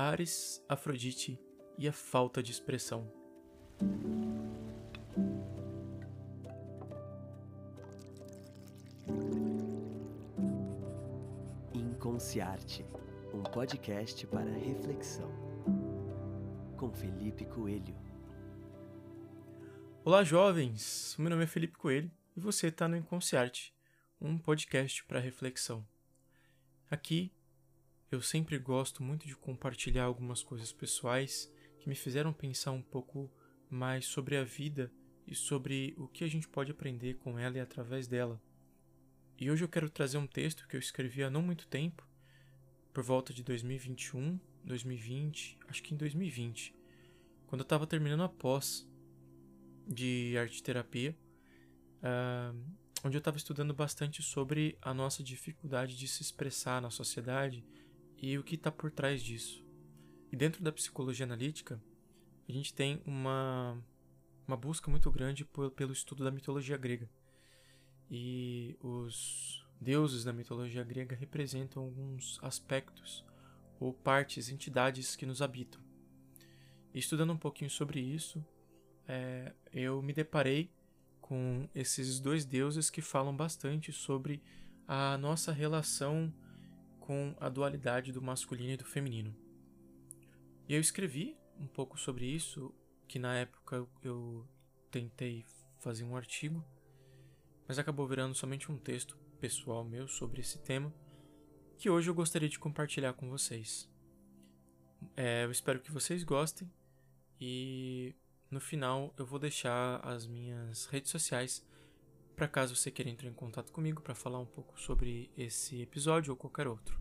Ares, Afrodite e a falta de expressão. Inconsciarte, um podcast para reflexão. Com Felipe Coelho. Olá, jovens! Meu nome é Felipe Coelho e você está no Inconsciarte, um podcast para reflexão. Aqui eu sempre gosto muito de compartilhar algumas coisas pessoais que me fizeram pensar um pouco mais sobre a vida e sobre o que a gente pode aprender com ela e através dela. E hoje eu quero trazer um texto que eu escrevi há não muito tempo, por volta de 2021, 2020, acho que em 2020, quando eu estava terminando a pós de arte terapia, uh, onde eu estava estudando bastante sobre a nossa dificuldade de se expressar na sociedade e o que está por trás disso. E dentro da psicologia analítica, a gente tem uma, uma busca muito grande por, pelo estudo da mitologia grega. E os deuses da mitologia grega representam alguns aspectos ou partes, entidades que nos habitam. E estudando um pouquinho sobre isso, é, eu me deparei com esses dois deuses que falam bastante sobre a nossa relação com a dualidade do masculino e do feminino. E eu escrevi um pouco sobre isso, que na época eu tentei fazer um artigo, mas acabou virando somente um texto pessoal meu sobre esse tema, que hoje eu gostaria de compartilhar com vocês. É, eu espero que vocês gostem e no final eu vou deixar as minhas redes sociais para caso você queira entrar em contato comigo para falar um pouco sobre esse episódio ou qualquer outro.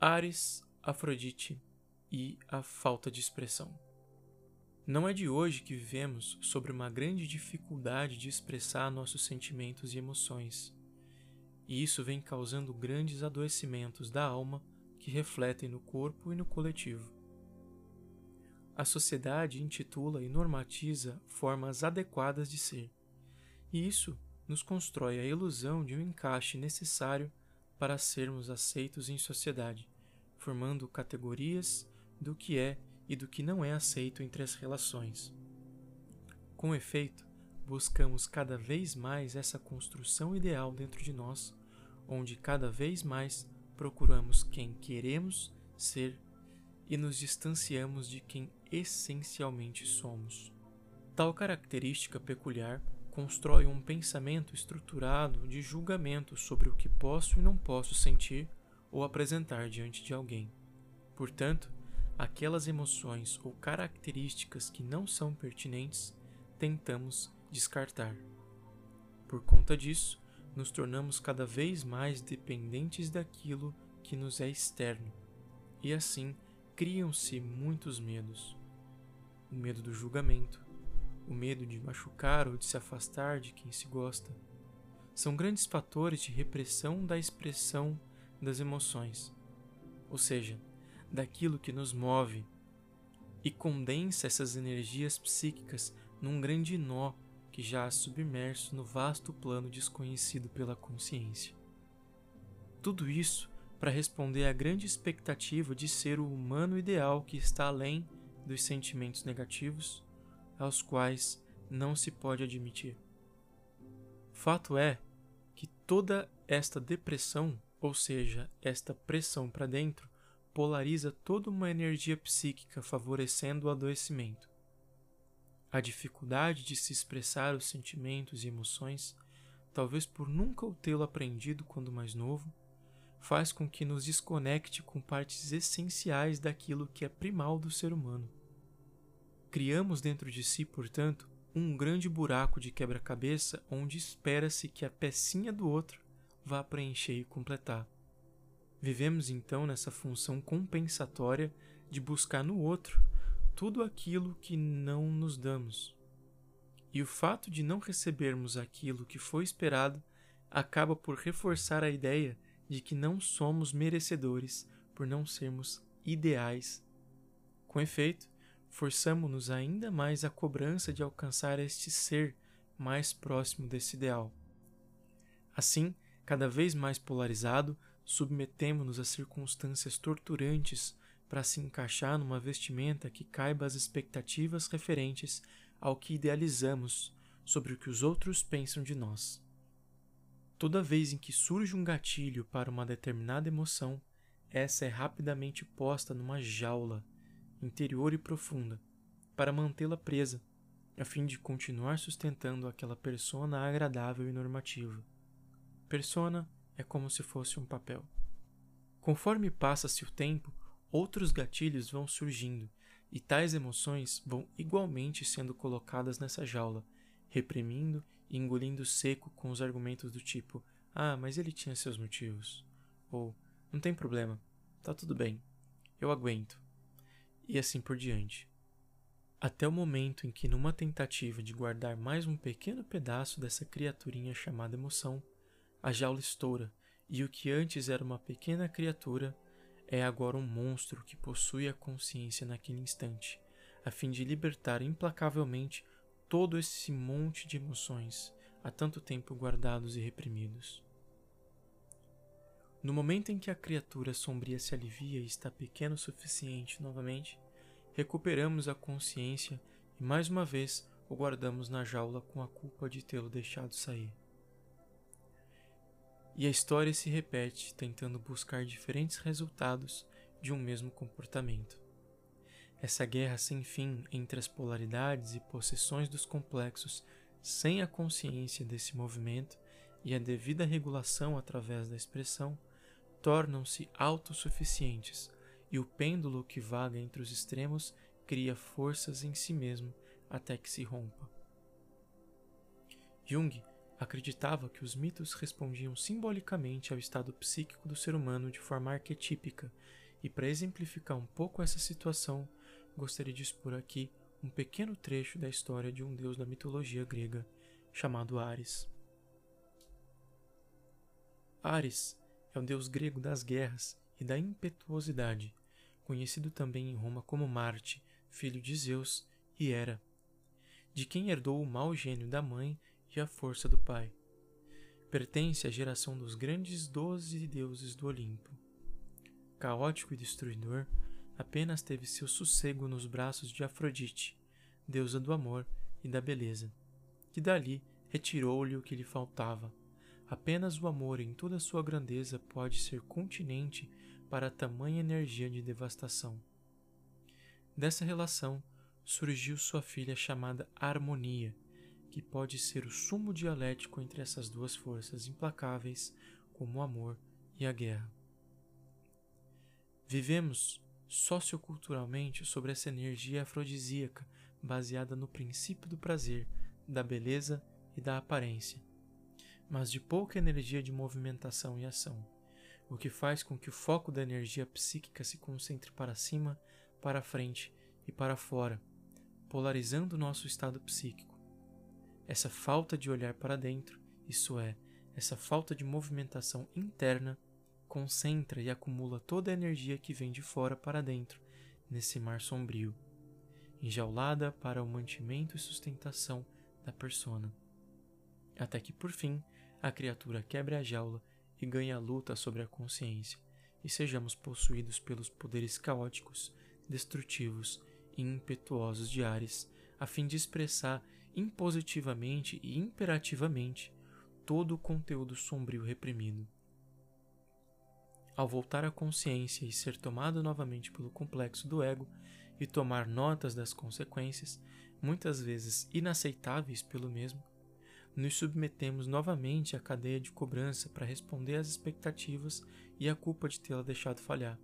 Ares, Afrodite e a falta de expressão. Não é de hoje que vivemos sobre uma grande dificuldade de expressar nossos sentimentos e emoções, e isso vem causando grandes adoecimentos da alma que refletem no corpo e no coletivo. A sociedade intitula e normatiza formas adequadas de ser, e isso nos constrói a ilusão de um encaixe necessário para sermos aceitos em sociedade, formando categorias do que é e do que não é aceito entre as relações. Com efeito, buscamos cada vez mais essa construção ideal dentro de nós, onde cada vez mais procuramos quem queremos ser e nos distanciamos de quem essencialmente somos. Tal característica peculiar constrói um pensamento estruturado de julgamento sobre o que posso e não posso sentir ou apresentar diante de alguém. Portanto, aquelas emoções ou características que não são pertinentes, tentamos descartar. Por conta disso, nos tornamos cada vez mais dependentes daquilo que nos é externo, e assim criam-se muitos medos o medo do julgamento, o medo de machucar ou de se afastar de quem se gosta. São grandes fatores de repressão da expressão das emoções, ou seja, daquilo que nos move, e condensa essas energias psíquicas num grande nó que já submerso no vasto plano desconhecido pela consciência. Tudo isso para responder à grande expectativa de ser o humano ideal que está além dos sentimentos negativos aos quais não se pode admitir. Fato é que toda esta depressão, ou seja, esta pressão para dentro, polariza toda uma energia psíquica favorecendo o adoecimento. A dificuldade de se expressar os sentimentos e emoções, talvez por nunca o tê-lo aprendido quando mais novo, faz com que nos desconecte com partes essenciais daquilo que é primal do ser humano. Criamos dentro de si, portanto, um grande buraco de quebra-cabeça onde espera-se que a pecinha do outro vá preencher e completar. Vivemos então nessa função compensatória de buscar no outro tudo aquilo que não nos damos. E o fato de não recebermos aquilo que foi esperado acaba por reforçar a ideia de que não somos merecedores por não sermos ideais. Com efeito, forçamo-nos ainda mais à cobrança de alcançar este ser mais próximo desse ideal. Assim, cada vez mais polarizado, submetemo-nos a circunstâncias torturantes para se encaixar numa vestimenta que caiba às expectativas referentes ao que idealizamos sobre o que os outros pensam de nós. Toda vez em que surge um gatilho para uma determinada emoção, essa é rapidamente posta numa jaula interior e profunda para mantê-la presa, a fim de continuar sustentando aquela persona agradável e normativa. Persona é como se fosse um papel. Conforme passa-se o tempo, outros gatilhos vão surgindo, e tais emoções vão igualmente sendo colocadas nessa jaula, reprimindo engolindo seco com os argumentos do tipo: Ah, mas ele tinha seus motivos. Ou Não tem problema, tá tudo bem, eu aguento. E assim por diante. Até o momento em que, numa tentativa de guardar mais um pequeno pedaço dessa criaturinha chamada emoção, a jaula estoura e o que antes era uma pequena criatura é agora um monstro que possui a consciência naquele instante, a fim de libertar implacavelmente todo esse monte de emoções há tanto tempo guardados e reprimidos. No momento em que a criatura sombria se alivia e está pequeno o suficiente novamente, recuperamos a consciência e mais uma vez o guardamos na jaula com a culpa de tê-lo deixado sair. E a história se repete, tentando buscar diferentes resultados de um mesmo comportamento. Essa guerra sem fim entre as polaridades e possessões dos complexos, sem a consciência desse movimento e a devida regulação através da expressão, tornam-se autossuficientes, e o pêndulo que vaga entre os extremos cria forças em si mesmo até que se rompa. Jung acreditava que os mitos respondiam simbolicamente ao estado psíquico do ser humano de forma arquetípica, e para exemplificar um pouco essa situação, gostaria de expor aqui um pequeno trecho da história de um deus da mitologia grega chamado Ares. Ares é um deus grego das guerras e da impetuosidade, conhecido também em Roma como Marte, filho de Zeus e Hera, de quem herdou o mau gênio da mãe e a força do Pai. Pertence à geração dos grandes doze deuses do Olimpo. Caótico e destruidor, apenas teve seu sossego nos braços de Afrodite, deusa do amor e da beleza, que dali retirou-lhe o que lhe faltava. Apenas o amor em toda sua grandeza pode ser continente para tamanha energia de devastação. Dessa relação surgiu sua filha chamada Harmonia, que pode ser o sumo dialético entre essas duas forças implacáveis, como o amor e a guerra. Vivemos socioculturalmente sobre essa energia afrodisíaca baseada no princípio do prazer, da beleza e da aparência, mas de pouca energia de movimentação e ação, o que faz com que o foco da energia psíquica se concentre para cima, para frente e para fora, polarizando o nosso estado psíquico. Essa falta de olhar para dentro, isso é, essa falta de movimentação interna, concentra e acumula toda a energia que vem de fora para dentro, nesse mar sombrio, enjaulada para o mantimento e sustentação da persona. Até que, por fim, a criatura quebre a jaula e ganhe a luta sobre a consciência, e sejamos possuídos pelos poderes caóticos, destrutivos e impetuosos de Ares, a fim de expressar impositivamente e imperativamente todo o conteúdo sombrio reprimido. Ao voltar à consciência e ser tomado novamente pelo complexo do ego e tomar notas das consequências, muitas vezes inaceitáveis pelo mesmo, nos submetemos novamente à cadeia de cobrança para responder às expectativas e à culpa de tê-la deixado falhar.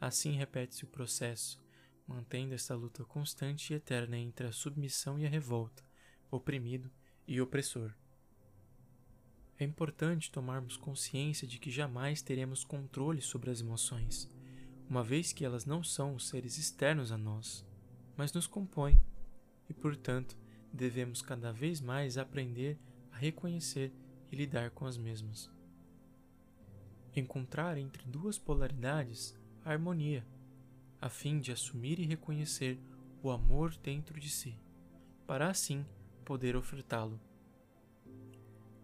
Assim repete-se o processo, mantendo essa luta constante e eterna entre a submissão e a revolta, oprimido e opressor. É importante tomarmos consciência de que jamais teremos controle sobre as emoções, uma vez que elas não são os seres externos a nós, mas nos compõem, e portanto devemos cada vez mais aprender a reconhecer e lidar com as mesmas. Encontrar entre duas polaridades a harmonia a fim de assumir e reconhecer o amor dentro de si, para assim poder ofertá-lo.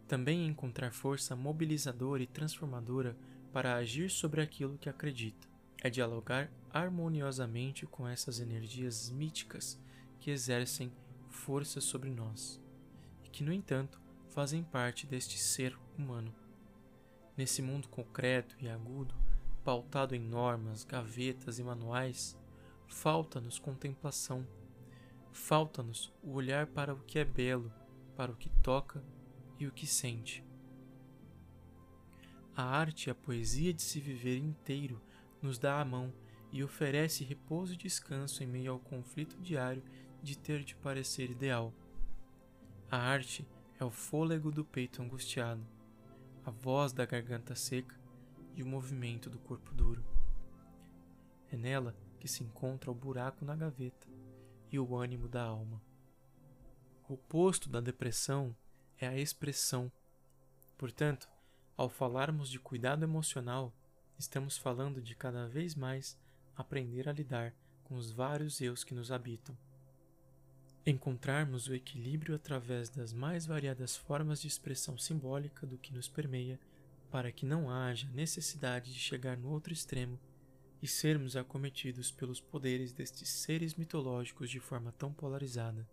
Também encontrar força mobilizadora e transformadora para agir sobre aquilo que acredita. É dialogar harmoniosamente com essas energias míticas que exercem força sobre nós e que, no entanto, fazem parte deste ser humano. Nesse mundo concreto e agudo, pautado em normas, gavetas e manuais, falta-nos contemplação, falta-nos o olhar para o que é belo, para o que toca e o que sente. A arte e a poesia de se viver inteiro nos dá a mão e oferece repouso e descanso em meio ao conflito diário de ter de parecer ideal. A arte é o fôlego do peito angustiado, a voz da garganta seca e o movimento do corpo duro. É nela que se encontra o buraco na gaveta e o ânimo da alma. O oposto da depressão é a expressão. Portanto, ao falarmos de cuidado emocional, estamos falando de cada vez mais aprender a lidar com os vários eus que nos habitam. Encontrarmos o equilíbrio através das mais variadas formas de expressão simbólica do que nos permeia, para que não haja necessidade de chegar no outro extremo e sermos acometidos pelos poderes destes seres mitológicos de forma tão polarizada.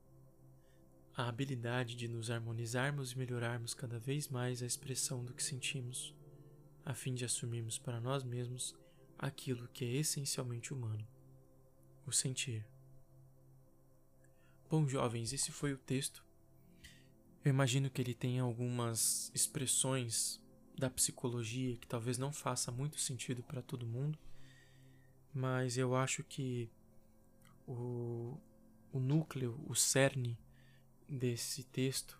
A habilidade de nos harmonizarmos e melhorarmos cada vez mais a expressão do que sentimos, a fim de assumirmos para nós mesmos aquilo que é essencialmente humano: o sentir. Bom, jovens, esse foi o texto. Eu imagino que ele tenha algumas expressões da psicologia que talvez não faça muito sentido para todo mundo, mas eu acho que o, o núcleo, o cerne desse texto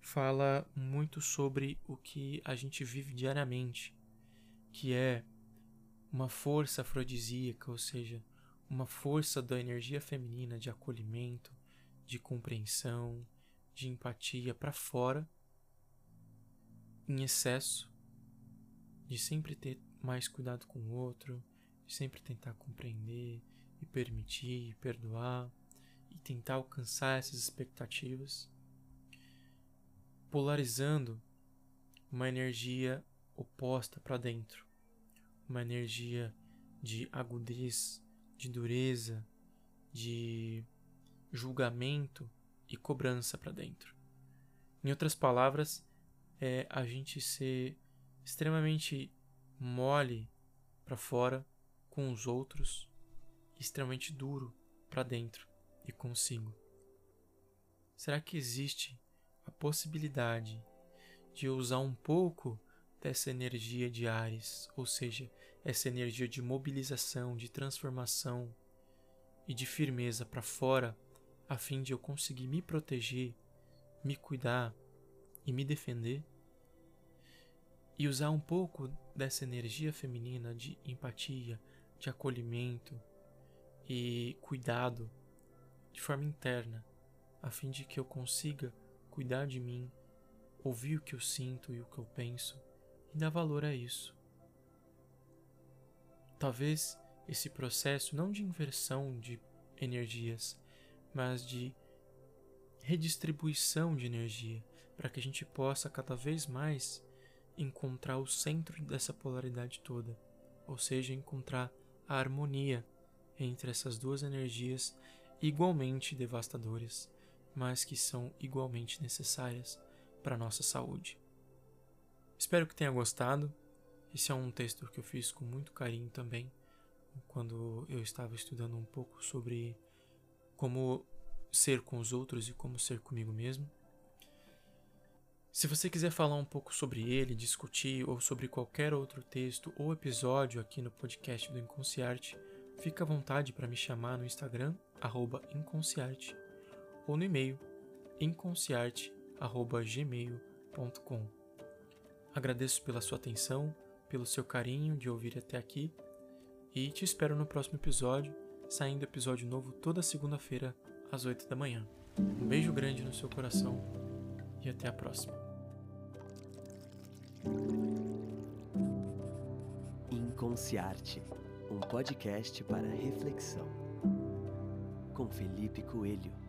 fala muito sobre o que a gente vive diariamente, que é uma força afrodisíaca, ou seja, uma força da energia feminina de acolhimento, de compreensão, de empatia para fora, em excesso, de sempre ter mais cuidado com o outro, de sempre tentar compreender e permitir e perdoar e tentar alcançar essas expectativas, polarizando uma energia oposta para dentro, uma energia de agudez, de dureza, de julgamento e cobrança para dentro. Em outras palavras, é a gente ser extremamente mole para fora com os outros, extremamente duro para dentro e consigo. Será que existe a possibilidade de usar um pouco dessa energia de Ares, ou seja, essa energia de mobilização, de transformação e de firmeza para fora, a fim de eu conseguir me proteger, me cuidar e me defender? E usar um pouco dessa energia feminina de empatia, de acolhimento e cuidado de forma interna, a fim de que eu consiga cuidar de mim, ouvir o que eu sinto e o que eu penso e dar valor a isso. Talvez esse processo não de inversão de energias, mas de redistribuição de energia, para que a gente possa cada vez mais encontrar o centro dessa polaridade toda, ou seja, encontrar a harmonia entre essas duas energias igualmente devastadoras, mas que são igualmente necessárias para nossa saúde. Espero que tenha gostado. Esse é um texto que eu fiz com muito carinho também, quando eu estava estudando um pouco sobre como ser com os outros e como ser comigo mesmo. Se você quiser falar um pouco sobre ele, discutir ou sobre qualquer outro texto ou episódio aqui no podcast do Inconsciarte, fica à vontade para me chamar no Instagram, inconsciarte, ou no e-mail, inconsciarte.gmail.com. Agradeço pela sua atenção, pelo seu carinho de ouvir até aqui e te espero no próximo episódio, saindo episódio novo toda segunda-feira às 8 da manhã. Um beijo grande no seu coração e até a próxima. Inconsciarte, um podcast para reflexão. Com Felipe Coelho.